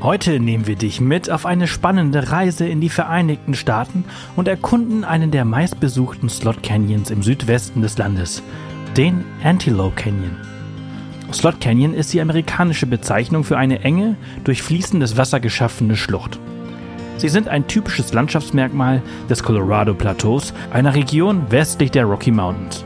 Heute nehmen wir dich mit auf eine spannende Reise in die Vereinigten Staaten und erkunden einen der meistbesuchten Slot Canyons im Südwesten des Landes, den Antelope Canyon. Slot Canyon ist die amerikanische Bezeichnung für eine enge, durch fließendes Wasser geschaffene Schlucht. Sie sind ein typisches Landschaftsmerkmal des Colorado Plateaus, einer Region westlich der Rocky Mountains.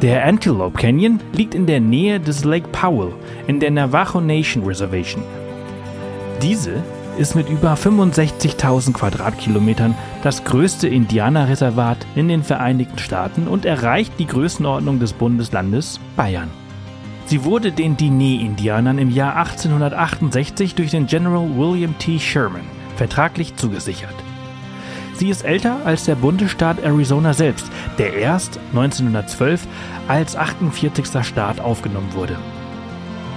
Der Antelope Canyon liegt in der Nähe des Lake Powell in der Navajo Nation Reservation. Diese ist mit über 65.000 Quadratkilometern das größte Indianerreservat in den Vereinigten Staaten und erreicht die Größenordnung des Bundeslandes Bayern. Sie wurde den Diné-Indianern im Jahr 1868 durch den General William T. Sherman vertraglich zugesichert. Sie ist älter als der Bundesstaat Arizona selbst, der erst 1912 als 48. Staat aufgenommen wurde.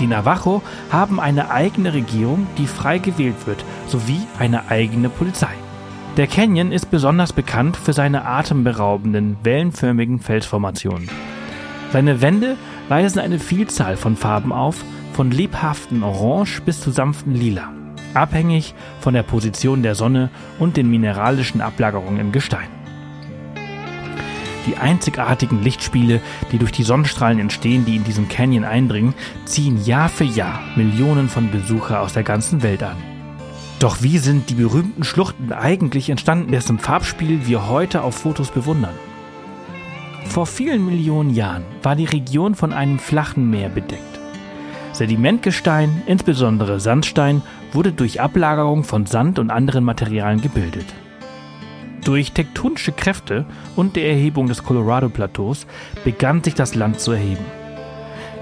Die Navajo haben eine eigene Regierung, die frei gewählt wird, sowie eine eigene Polizei. Der Canyon ist besonders bekannt für seine atemberaubenden, wellenförmigen Felsformationen. Seine Wände weisen eine Vielzahl von Farben auf, von lebhaften Orange bis zu sanften Lila, abhängig von der Position der Sonne und den mineralischen Ablagerungen im Gestein. Die einzigartigen Lichtspiele, die durch die Sonnenstrahlen entstehen, die in diesem Canyon eindringen, ziehen Jahr für Jahr Millionen von Besucher aus der ganzen Welt an. Doch wie sind die berühmten Schluchten eigentlich entstanden, dessen Farbspiel wir heute auf Fotos bewundern? Vor vielen Millionen Jahren war die Region von einem flachen Meer bedeckt. Sedimentgestein, insbesondere Sandstein, wurde durch Ablagerung von Sand und anderen Materialien gebildet. Durch tektonische Kräfte und der Erhebung des Colorado-Plateaus begann sich das Land zu erheben.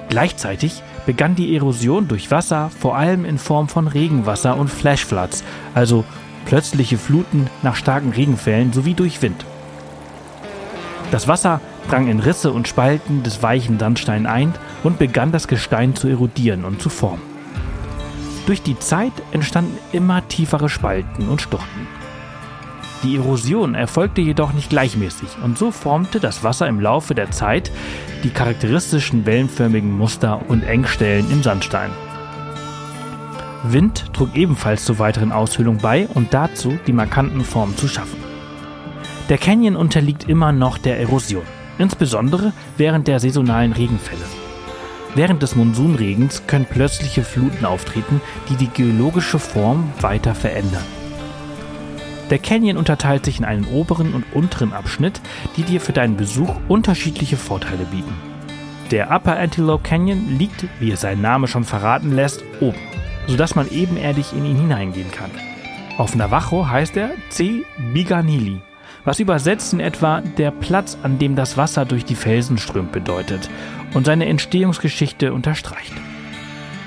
Gleichzeitig begann die Erosion durch Wasser, vor allem in Form von Regenwasser und Flashfloods, also plötzliche Fluten nach starken Regenfällen sowie durch Wind. Das Wasser drang in Risse und Spalten des weichen Sandsteins ein und begann das Gestein zu erodieren und zu formen. Durch die Zeit entstanden immer tiefere Spalten und Stuchten. Die Erosion erfolgte jedoch nicht gleichmäßig und so formte das Wasser im Laufe der Zeit die charakteristischen wellenförmigen Muster und Engstellen im Sandstein. Wind trug ebenfalls zur weiteren Aushöhlung bei und dazu, die markanten Formen zu schaffen. Der Canyon unterliegt immer noch der Erosion, insbesondere während der saisonalen Regenfälle. Während des Monsunregens können plötzliche Fluten auftreten, die die geologische Form weiter verändern. Der Canyon unterteilt sich in einen oberen und unteren Abschnitt, die dir für deinen Besuch unterschiedliche Vorteile bieten. Der Upper Antelope Canyon liegt, wie es sein Name schon verraten lässt, oben, sodass man ebenerdig in ihn hineingehen kann. Auf Navajo heißt er C. Biganili, was übersetzt in etwa der Platz, an dem das Wasser durch die Felsen strömt bedeutet und seine Entstehungsgeschichte unterstreicht.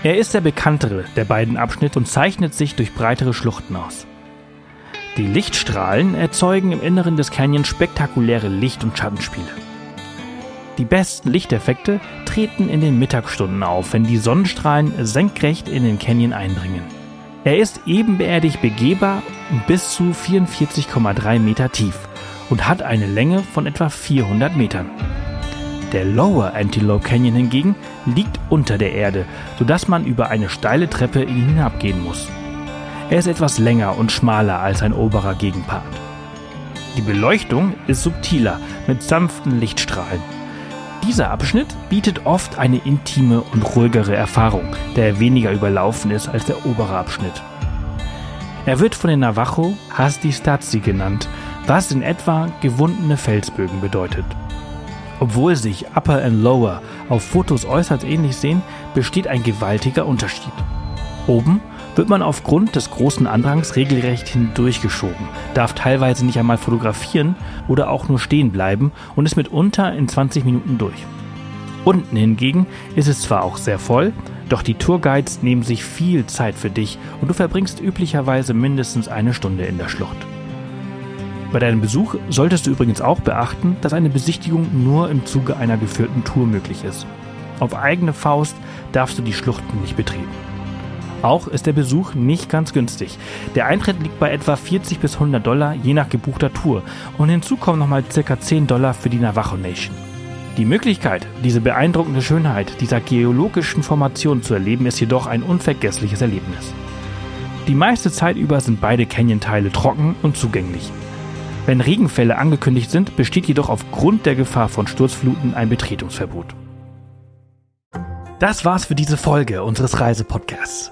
Er ist der bekanntere der beiden Abschnitte und zeichnet sich durch breitere Schluchten aus. Die Lichtstrahlen erzeugen im Inneren des Canyons spektakuläre Licht- und Schattenspiele. Die besten Lichteffekte treten in den Mittagsstunden auf, wenn die Sonnenstrahlen senkrecht in den Canyon eindringen. Er ist ebenerdig begehbar bis zu 44,3 Meter tief und hat eine Länge von etwa 400 Metern. Der Lower Antelope Canyon hingegen liegt unter der Erde, sodass man über eine steile Treppe hinabgehen muss. Er ist etwas länger und schmaler als ein oberer Gegenpart. Die Beleuchtung ist subtiler mit sanften Lichtstrahlen. Dieser Abschnitt bietet oft eine intime und ruhigere Erfahrung, da er weniger überlaufen ist als der obere Abschnitt. Er wird von den Navajo Hasti Stazi genannt, was in etwa gewundene Felsbögen bedeutet. Obwohl sich Upper und Lower auf Fotos äußerst ähnlich sehen, besteht ein gewaltiger Unterschied. Oben wird man aufgrund des großen Andrangs regelrecht hindurchgeschoben, darf teilweise nicht einmal fotografieren oder auch nur stehen bleiben und ist mitunter in 20 Minuten durch. Unten hingegen ist es zwar auch sehr voll, doch die Tourguides nehmen sich viel Zeit für dich und du verbringst üblicherweise mindestens eine Stunde in der Schlucht. Bei deinem Besuch solltest du übrigens auch beachten, dass eine Besichtigung nur im Zuge einer geführten Tour möglich ist. Auf eigene Faust darfst du die Schluchten nicht betreten. Auch ist der Besuch nicht ganz günstig. Der Eintritt liegt bei etwa 40 bis 100 Dollar je nach gebuchter Tour und hinzu kommen nochmal ca. 10 Dollar für die Navajo Nation. Die Möglichkeit, diese beeindruckende Schönheit dieser geologischen Formation zu erleben, ist jedoch ein unvergessliches Erlebnis. Die meiste Zeit über sind beide Canyon-Teile trocken und zugänglich. Wenn Regenfälle angekündigt sind, besteht jedoch aufgrund der Gefahr von Sturzfluten ein Betretungsverbot. Das war's für diese Folge unseres Reisepodcasts.